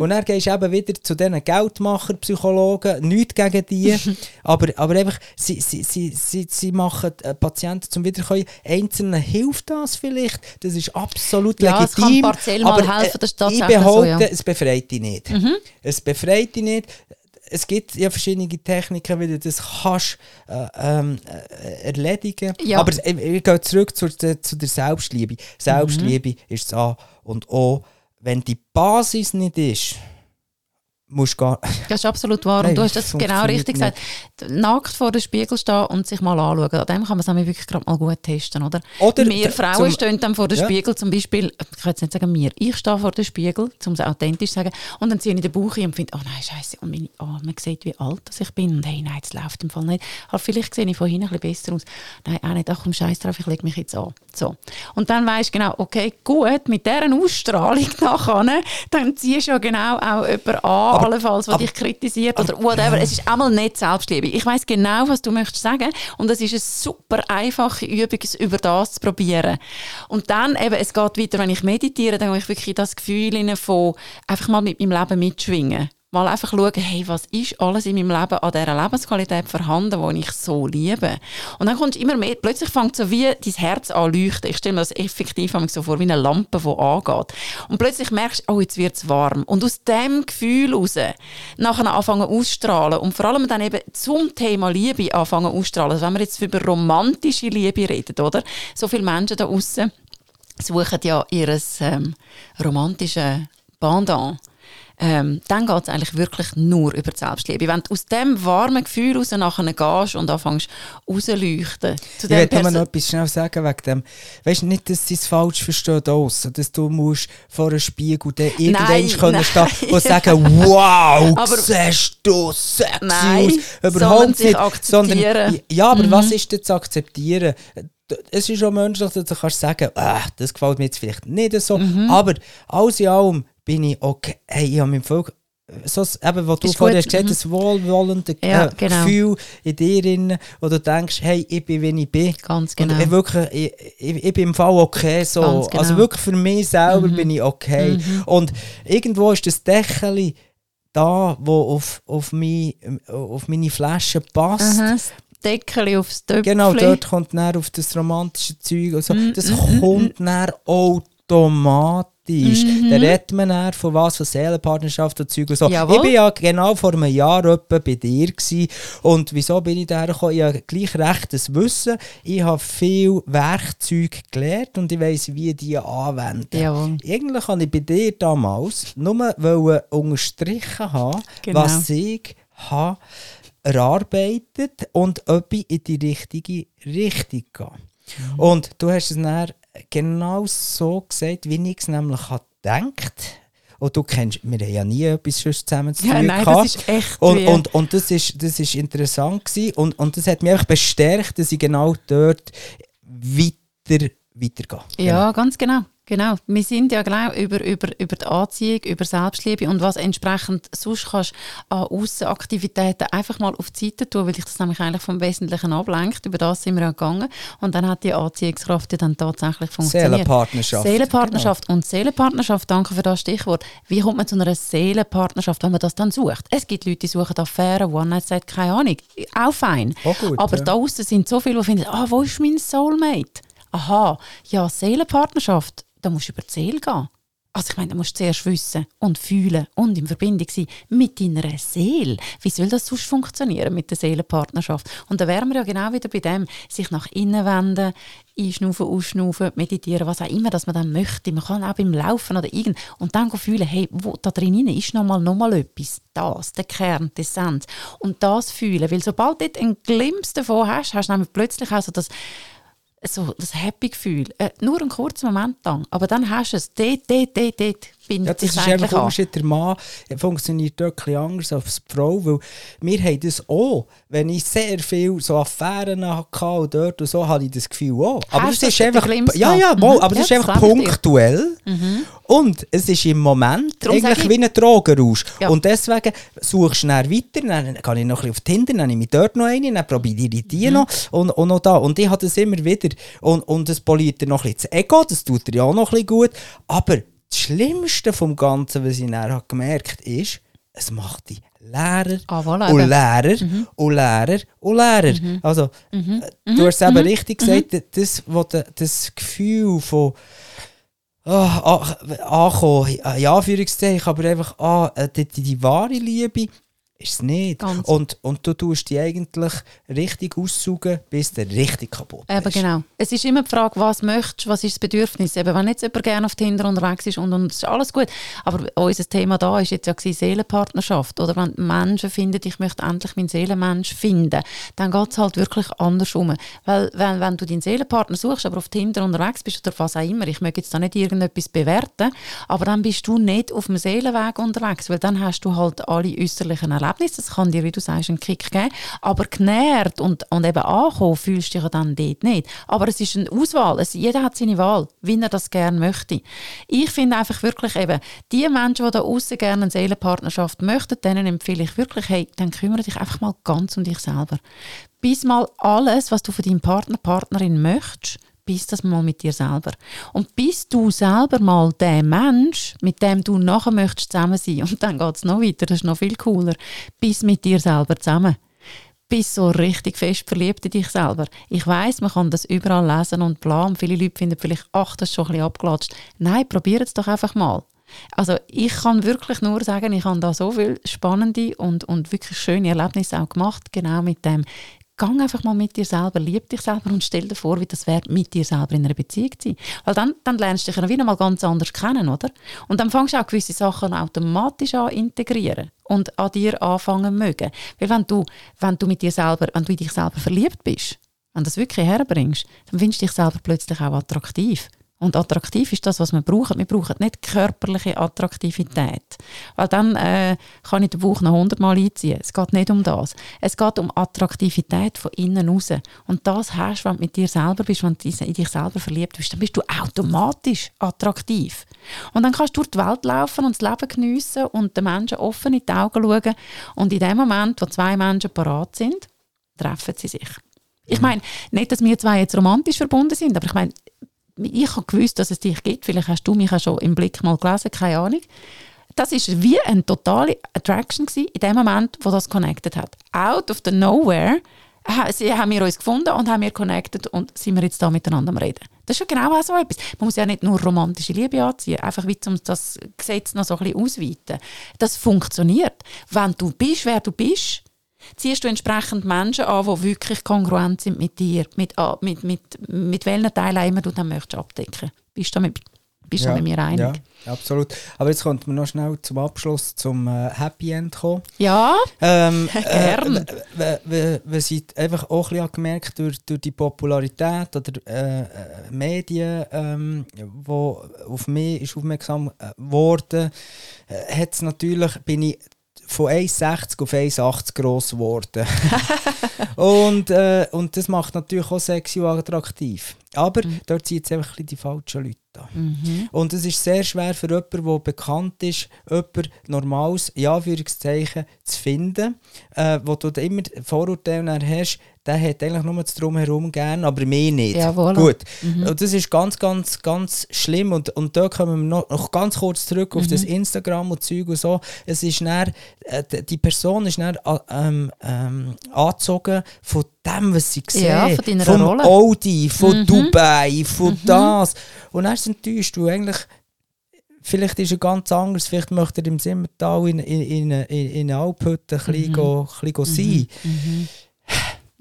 Und dann gehst du eben wieder zu diesen Geldmacher-Psychologen, nichts gegen die, aber, aber einfach, sie, sie, sie, sie, sie machen Patienten zum Wiederkommen. Einzelnen hilft das vielleicht, das ist absolut Ja, es legitim. kann partiell mal aber, äh, helfen, ist ich tatsächlich so, behaupte, ja. Mhm. es befreit dich nicht. Es befreit dich nicht. Es gibt ja verschiedene Techniken, wie du das kannst äh, ähm, äh, erledigen. Ja. Aber ich, ich gehe zurück zu, der- zu der Selbstliebe. Selbstliebe Mhm. ist das A und O. Wenn die Basis nicht ist, musst gar... Das ist absolut wahr. Nein, und du hast das genau richtig gesagt. Nackt vor dem Spiegel stehen und sich mal anschauen. An dem kann man es nämlich wirklich gerade mal gut testen. Oder? Oder wir Frauen stehen dann vor dem Ja. Spiegel, zum Beispiel, ich kann jetzt nicht sagen wir, ich stehe vor dem Spiegel, um es authentisch zu sagen, und dann ziehe ich den Bauch ein und finde, oh nein, scheiße, und meine, oh, man sieht, wie alt ich bin. Und hey, nein, das läuft im Fall nicht. Aber vielleicht sehe ich von hinten ein bisschen besser aus. Nein, auch nicht, ach komm, scheiß drauf, ich lege mich jetzt an. So. Und dann weisst du genau, okay, gut, mit dieser Ausstrahlung nachher, dann ziehst du ja genau auch jemanden an, allenfalls, aber- dich kritisiert oder whatever. Es ist einmal nicht Selbstliebe. Ich weiß genau, was du möchtest sagen und es ist eine super einfache Übung, es über das zu probieren. Und dann eben, es geht weiter, wenn ich meditiere, dann habe ich wirklich das Gefühl von einfach mal mit meinem Leben mitschwingen. Mal einfach schauen, hey, was ist alles in meinem Leben an dieser Lebensqualität vorhanden, die ich so liebe. Und dann kommst du immer mehr, plötzlich fängt so wie dein Herz an leuchten. Ich stelle mir das effektiv so vor, wie eine Lampe, die angeht. Und plötzlich merkst du, oh, jetzt wird es warm. Und aus dem Gefühl heraus nachher anfangen ausstrahlen und vor allem dann eben zum Thema Liebe anfangen ausstrahlen. Also wenn wir jetzt über romantische Liebe reden, oder? So viele Menschen da draußen suchen ja ihr ähm, romantisches Pendant ähm, dann geht es eigentlich wirklich nur über die Selbstliebe. Wenn du aus dem warmen Gefühl raus nachher gehst und anfängst rauszuleuchten. Zu ich möchte noch etwas schnell sagen wegen dem. Weißt du nicht, dass sie es falsch versteht aus, dass du musst vor einem Spiegel dann irgendwann können stehen und sagen, wow, aber, siehst du sexy nein, aus. Überhaupt nicht. Sondern, ja, aber mhm. was ist denn zu akzeptieren? es ist schon menschlich, dass du kannst sagen, ah, das gefällt mir jetzt vielleicht nicht so, mhm. aber alles in allem bin ich okay. Hey, ich habe voll so, eben, was du ist hast gesagt hast, mhm. das wohlwollende ja, äh, genau. Gefühl in dir, drin, wo du denkst, hey, ich bin, wie ich bin. Ganz genau. Und ich, wirklich, ich, ich, ich bin im Fall okay. So. Also genau. Also wirklich für mich selber mhm. bin ich okay. Mhm. Und irgendwo ist das Deckel da, wo auf, auf, mein, auf meine Flasche passt. Aha. Deckel aufs Töpfchen. Genau, dort kommt dann auf das romantische Zeug. Also, das mm, kommt mm, dann automatisch ist. Mhm. Dann redet man dann von was, von Seelenpartnerschaft und Zeug und so. Jawohl. Ich war ja genau vor einem Jahr etwa bei dir gewesen. und wieso bin ich da gekommen? Ich habe gleich rechtes Wissen. Ich habe viel Werkzeug gelernt und ich weiss, wie die anwenden. Jawohl. Eigentlich habe ich bei dir damals nur unterstrichen haben, genau. was ich habe erarbeitet und ob ich in die richtige Richtung gehe. Mhm. Und du hast es dann genau so gesagt, wie ich es nämlich gedacht und du kennst, wir haben ja nie etwas zusammen zu tun ja, nein, gehabt. das ist echt und, und, und das ist, das ist interessant gewesen. Und, und das hat mich einfach bestärkt, dass ich genau dort weiter, weitergehe. Ja, genau. ganz genau. Genau, wir sind ja gleich über, über, über die Anziehung, über Selbstliebe und was entsprechend sonst kannst an Aussenaktivitäten einfach mal auf die Seite tun, weil ich das nämlich eigentlich vom Wesentlichen ablenkt. Über das sind wir ja gegangen und dann hat die Anziehungskraft ja dann tatsächlich funktioniert. Seelenpartnerschaft. Seelenpartnerschaft genau. und Seelenpartnerschaft, danke für das Stichwort. Wie kommt man zu einer Seelenpartnerschaft, wenn man das dann sucht? Es gibt Leute, die suchen Affären, One-Night-Set, keine Ahnung, auch fein. Oh gut, Aber ja. da außen sind so viele, die finden, ah, wo ist mein Soulmate? Aha, ja, Seelenpartnerschaft da musst du über die Seele gehen. Also ich meine, da musst du zuerst wissen und fühlen und in Verbindung sein mit deiner Seele. Wie soll das sonst funktionieren mit der Seelenpartnerschaft? Und da wären wir ja genau wieder bei dem, sich nach innen wenden, einschnaufen, ausschnaufen, meditieren, was auch immer, dass man dann möchte. Man kann auch beim Laufen oder irgend und dann fühlen, hey, wo da drin ist nochmal noch mal etwas. Das, der Kern, die Essenz. Und das fühlen, weil sobald du dort einen Glimpse davon hast, hast du nämlich plötzlich auch so das so das Happy-Gefühl. Äh, nur einen kurzen Moment lang. Aber dann hast du es. Dort, dort, dort, dort ja, das ist einfach Unterschied. Der Mann funktioniert dort etwas anders als die Frau. Weil wir haben das auch. Wenn ich sehr viel so Affären hatte und dort und so, habe ich das Gefühl auch. Aber hast das ist einfach... Ja, ja, mhm. aber das ja, ist einfach punktuell. Mhm. Und es ist im Moment Darum eigentlich wie ein Drogenrausch. Ja. Und deswegen suchst du dann weiter, dann kann ich noch ein bisschen auf Tinder, dann nehme ich dort noch eine, dann probiere ich die mhm. noch und, und noch da. Und ich habe das immer wieder. Und, und das poliert noch ein bisschen das Ego, das tut dir ja auch noch ein bisschen gut. Aber das Schlimmste vom Ganzen, was ich dann gemerkt habe, ist, es macht die Lehrer ah, voilà, und Lehrer mhm. und Lehrer und Lehrer. Mhm. Also, mhm. Äh, du hast es eben mhm. richtig mhm. gesagt, das, das, das Gefühl von oh, ankommen, in Anführungszeichen, aber einfach ah, äh, die, die, die wahre Liebe ist es nicht. Und, und du tust die eigentlich richtig aussaugen, bis der richtig kaputt ist. Eben genau. Es ist immer die Frage, was möchtest du, was ist das Bedürfnis. Eben, wenn jetzt jemand gerne auf Tinder unterwegs ist und, und ist alles gut. Aber unser Thema da ist jetzt ja Seelenpartnerschaft. Oder wenn Menschen finden, ich möchte endlich meinen Seelenmensch finden, dann geht es halt wirklich andersrum. Weil wenn, wenn du deinen Seelenpartner suchst, aber auf Tinder unterwegs bist oder was auch immer, ich möchte jetzt da nicht irgendetwas bewerten, aber dann bist du nicht auf dem Seelenweg unterwegs, weil dann hast du halt alle äußerlichen Erlebnisse Erlebnis, das kann dir, wie du sagst, einen Kick geben, aber genährt und, und eben ankommen fühlst du dich dann dort nicht. Aber es ist eine Auswahl, es, jeder hat seine Wahl, wie er das gerne möchte. Ich finde einfach wirklich eben, die Menschen, die da außen gerne eine Seelenpartnerschaft möchten, denen empfehle ich wirklich, hey, dann kümmere dich einfach mal ganz um dich selber. Bis mal alles, was du von deinem Partner, Partnerin möchtest, bis das mal mit dir selber. Und bis du selber mal der Mensch, mit dem du nachher möchtest zusammen sein, und dann geht es noch weiter, das ist noch viel cooler, bis mit dir selber zusammen. Bis so richtig fest verliebt in dich selber. Ich weiß, man kann das überall lesen und planen. Viele Leute finden vielleicht, ach, das ist schon ein bisschen abgelatscht. Nein, probier es doch einfach mal. Also ich kann wirklich nur sagen, ich habe da so viele spannende und, und wirklich schöne Erlebnisse auch gemacht, genau mit dem Gang einfach mal mit dir selber, lieb dich selber und stell dir vor, wie das wäre, mit dir selber in einer Beziehung zu sein. Weil dann, dann lernst du dich ja wieder mal ganz anders kennen, oder? Und dann fängst du auch gewisse Sachen automatisch an integrieren und an dir anfangen mögen. Weil wenn du, wenn du mit dir selber, wenn du in dich selber verliebt bist, wenn du das wirklich herbringst, dann findest du dich selber plötzlich auch attraktiv. Und attraktiv ist das, was wir brauchen. Wir brauchen nicht körperliche Attraktivität. Weil dann äh, kann ich den Bauch noch hundertmal einziehen. Es geht nicht um das. Es geht um Attraktivität von innen raus. Und das hast du, wenn du mit dir selber bist, wenn du in dich selber verliebt bist, dann bist du automatisch attraktiv. Und dann kannst du durch die Welt laufen und das Leben geniessen und den Menschen offen in die Augen schauen. Und in dem Moment, wo zwei Menschen parat sind, treffen sie sich. Ich meine, nicht, dass wir zwei jetzt romantisch verbunden sind, aber ich meine, ich habe gewusst, dass es dich gibt. Vielleicht hast du mich auch schon im Blick mal gelesen, keine Ahnung. Das ist wie eine totale Attraction gewesen, in dem Moment, wo das connected hat. Out of the nowhere sie haben wir uns gefunden und haben wir connected und sind wir jetzt da miteinander am reden. Das ist ja genau auch so etwas. Man muss ja nicht nur romantische Liebe anziehen, einfach wie um das Gesetz noch so ein bisschen ausweiten. Das funktioniert. Wenn du bist, wer du bist, ziehst du entsprechend Menschen an, die wirklich kongruent sind mit dir, mit, ah, mit, mit, mit welchen Teilen immer du dann möchtest abdecken. Bist du mit, bist ja, mit mir einig? Ja, absolut. Aber jetzt kommt man noch schnell zum Abschluss zum äh, Happy End kommen. Ja, ähm, gerne. Äh, wir, wir sind einfach auch ein bisschen gemerkt durch, durch die Popularität oder äh, äh Medien, ähm, wo auf mich ist aufmerksam geworden, äh, hat's natürlich bin ich von 1,60 auf 1,80 gross geworden. und, äh, und das macht natürlich auch sexy und attraktiv. Aber mhm. dort sind jetzt einfach die falschen Leute an. Mhm. Und es ist sehr schwer für jemanden, der bekannt ist, jemand Normales, ja, Anführungszeichen, zu finden, äh, wo du immer Vorurteile hast, der hat eigentlich nur das Drumherum gern, aber mehr nicht. Jawohl. Gut. Mhm. Und das ist ganz, ganz, ganz schlimm. Und, und da kommen wir noch, noch ganz kurz zurück auf mhm. das Instagram und Zeug und so. Es ist dann, äh, die Person ist dann äh, ähm, ähm, angezogen von dem, was sie sehen. Ja, von deiner vom Rolle. Audi, von mhm. Dubai, von mhm. das. Und er ist enttäuscht, weil eigentlich vielleicht ist er ganz anders. Vielleicht möchte er im Simmental in, in, in, in, in eine Alphütte ein bisschen, mhm. go, ein bisschen sein. Mhm.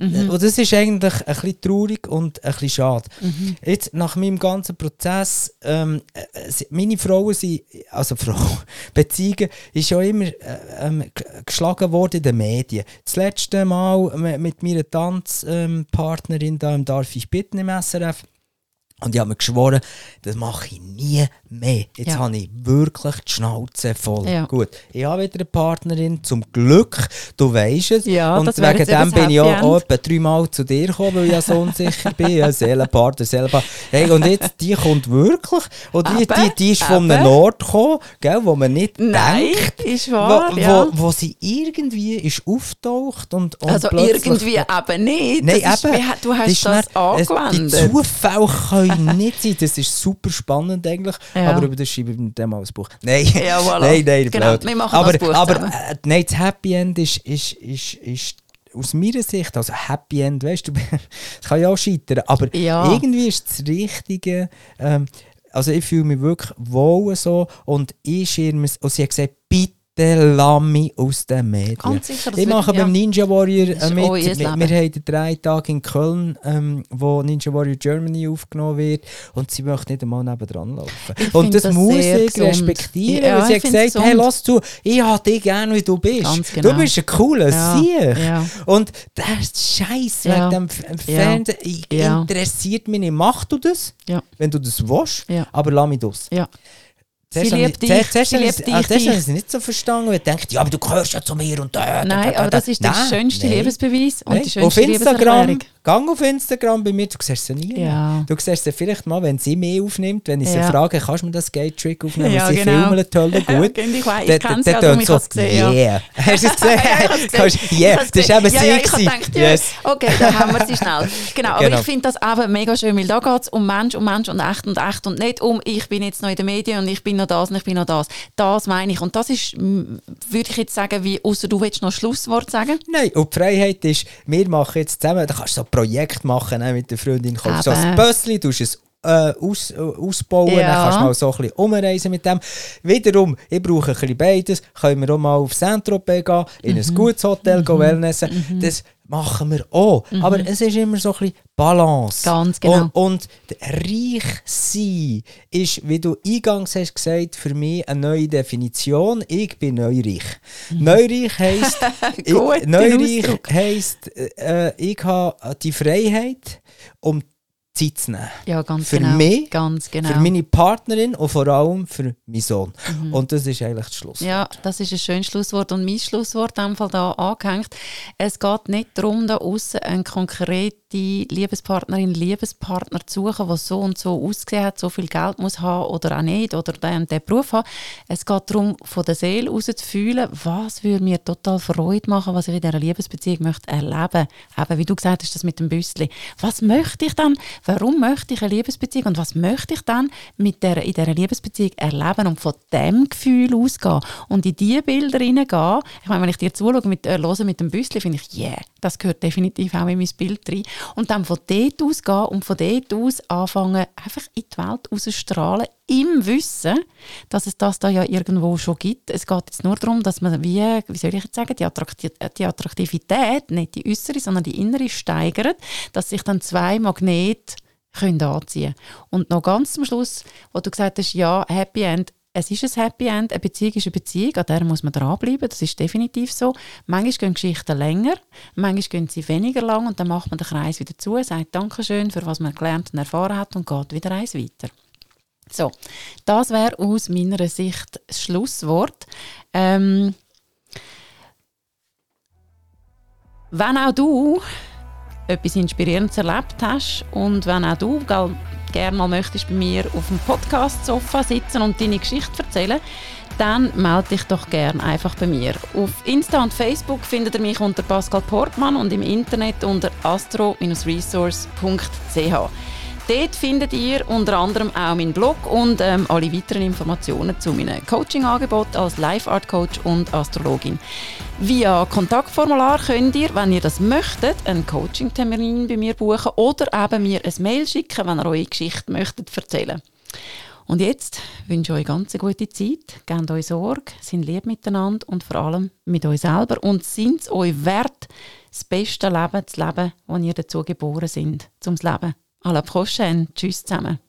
Mhm. Und das ist eigentlich ein bisschen traurig und ein bisschen schade. Mhm. Jetzt, nach meinem ganzen Prozess, ähm, äh, meine Frauen sind, also Frau, Beziehungen, ist ja immer äh, ähm, geschlagen worden in den Medien. Das letzte Mal mit meiner Tanzpartnerin ähm, da im Darf ich bitten im SRF, und ich habe mir geschworen, das mache ich nie mehr. Jetzt ja. habe ich wirklich die Schnauze voll. Ja. Gut, ich habe wieder eine Partnerin, zum Glück, du weißt es. Ja, und wegen dem bin ich auch, auch etwa dreimal zu dir gekommen, weil ich ja so unsicher bin. Ja, Seelenpartner, Seelenpartner. Hey, und jetzt, die kommt wirklich. Und die, die, die ist von einem Ort gekommen, gell, wo man nicht Nein, denkt. ist wahr, wo, ja. wo, wo sie irgendwie ist auftaucht und, und Also irgendwie eben nicht. Nein, eben. Ist, du hast das, das angewendet. Die Zufälle können nicht sein. Das ist super spannend eigentlich. Ja. Aber über das schreibe ich mit dem als Buch. Nein, ja, voilà. nein, nein, genau, wir machen aber, das Buch aber äh, nein, das Happy End ist, ist, ist, ist aus meiner Sicht, also Happy End, weißt du, es kann ja auch scheitern, aber ja. irgendwie ist das Richtige. Ähm, also ich fühle mich wirklich wohl so und ich schirme es. Und sie hat gesagt, der Lami aus den Medien. Ganz sicher, ich mache wird, beim Ninja Warrior äh, mit. Wir, haben drei Tage in Köln, ähm, wo Ninja Warrior Germany aufgenommen wird und sie möchte nicht einmal nebendran laufen. Ich und das, das muss ich respektieren, ja, weil sie hat gesagt, hey, lass du, ich habe dich gerne, wie du bist. Genau. Du bist ein cooler ja. Sieg. Ja. Und das Scheiß ja. wegen dem Fernsehen interessiert mich nicht. Mach du das, wenn du das willst, aber lass mich das. Sie liebt dich. Zuerst, sie liebt dich. Zuerst habe ich nicht so verstanden. Ich dachte, ja, aber du gehörst ja zu mir und da. Nein, aber das ist der schönste. Liebesbeweis und die schönste Auf Instagram gang auf Instagram bei mir, du siehst sie nie. Ja. Du siehst sie vielleicht mal, wenn sie mich aufnimmt, wenn ich sie Ja. frage, kannst du mir das Gate-Trick aufnehmen? Ja, sie genau. filmen toll gut. ich weiss, ich Dann- kenne dann sie ja, darum ich so, gesehen. ja. Yeah. Hast du es gesehen? Ja, ich gesehen. Yeah. Das war eben ja, sie. ja, ich gedacht, yes. okay, da haben wir sie schnell. Genau, aber Genau. ich finde das eben mega schön, weil da geht es um Mensch, um Mensch und echt und echt und nicht um, ich bin jetzt noch in den Medien und ich bin noch das und ich bin noch das. Das meine ich. Und das ist, würde ich jetzt sagen, wie, außer du willst noch ein Schlusswort sagen? Nein, und die Freiheit ist, wir machen jetzt zusammen, da kannst du so Projekt machen mit der Freundin, kaufst so ein. Bössli, tust es äh, aus, äh, ausbauen, Ja. dann kannst du mal so ein bisschen umreisen mit dem. Wiederum, ich brauche ein bisschen beides, können wir auch mal auf Saint-Tropez gehen, in Mhm. ein gutes Hotel gehen wellnessen, das machen wir auch. Aber es ist immer so ein bisschen Balance. Mhm. Ganz genau. Und, und reich sein ist, wie du eingangs hast gesagt, für mich eine neue Definition. Ich bin neureich. Neureich heisst, ich, Mhm. Neureich heisst äh, ich habe die Freiheit, um Zeit zu nehmen. Ja, ganz Für genau. mich, ganz genau. Für meine Partnerin und vor allem für meinen Sohn. Und das ist eigentlich das Schluss. Ja, das ist ein schönes Schlusswort. Und mein Schlusswort in dem Fall da angehängt. Es geht nicht darum, da außen eine konkrete Liebespartnerin, Liebespartner zu suchen, der so und so ausgesehen hat, so viel Geld muss haben oder auch nicht oder den den Beruf haben. Es geht darum, von der Seele heraus zu fühlen, was würde mir total Freude machen, was ich in dieser Liebesbeziehung möchte erleben. Eben, wie du gesagt hast, das mit dem Büssli. Was möchte ich dann? Warum möchte ich eine Liebesbeziehung? Und was möchte ich dann mit der, in dieser Liebesbeziehung erleben und von dem Gefühl ausgehen? Und in diese Bilder hineingehen. Ich meine, wenn ich dir zuschaue mit, äh, mit dem Büssli, finde ich, yeah, das gehört definitiv auch in mein Bild rein. Und dann von dort ausgehen und von dort aus anfangen, einfach in die Welt rausstrahlen, im Wissen, dass es das da ja irgendwo schon gibt. Es geht jetzt nur darum, dass man, wie, wie soll ich jetzt sagen, die, Attrakti die Attraktivität, nicht die äußere, sondern die innere steigert, dass sich dann zwei Magnete können anziehen Und noch ganz zum Schluss, wo du gesagt hast, ja, Happy End, es ist ein Happy End, eine Beziehung ist eine Beziehung, an der muss man dranbleiben, das ist definitiv so. Manchmal gehen Geschichten länger, manchmal gehen sie weniger lang und dann macht man den Kreis wieder zu, sagt Dankeschön für was man gelernt und erfahren hat und geht wieder eins weiter. So, das wäre aus meiner Sicht das Schlusswort. Ähm, wenn auch du etwas Inspirierendes erlebt hast und wenn auch du gerne mal möchtest bei mir auf dem Podcast-Sofa sitzen und deine Geschichte erzählen, dann melde dich doch gerne einfach bei mir. Auf Insta und Facebook findet ihr mich unter Pascal Portmann und im Internet unter astro-resource.ch. Dort findet ihr unter anderem auch meinen Blog und ähm, alle weiteren Informationen zu meinem Coaching-Angebot als Life-Art-Coach und Astrologin. Via Kontaktformular könnt ihr, wenn ihr das möchtet, einen Coaching-Termin bei mir buchen oder eben mir ein Mail schicken, wenn ihr eure Geschichte möchtet erzählen. Und jetzt wünsche ich euch ganz eine gute Zeit, gebt euch Sorge, sind lieb miteinander und vor allem mit euch selber und sind es euch wert, das beste Leben zu leben, das ihr dazu geboren sind, zum Leben. À la prochaine. Tschüss zusammen.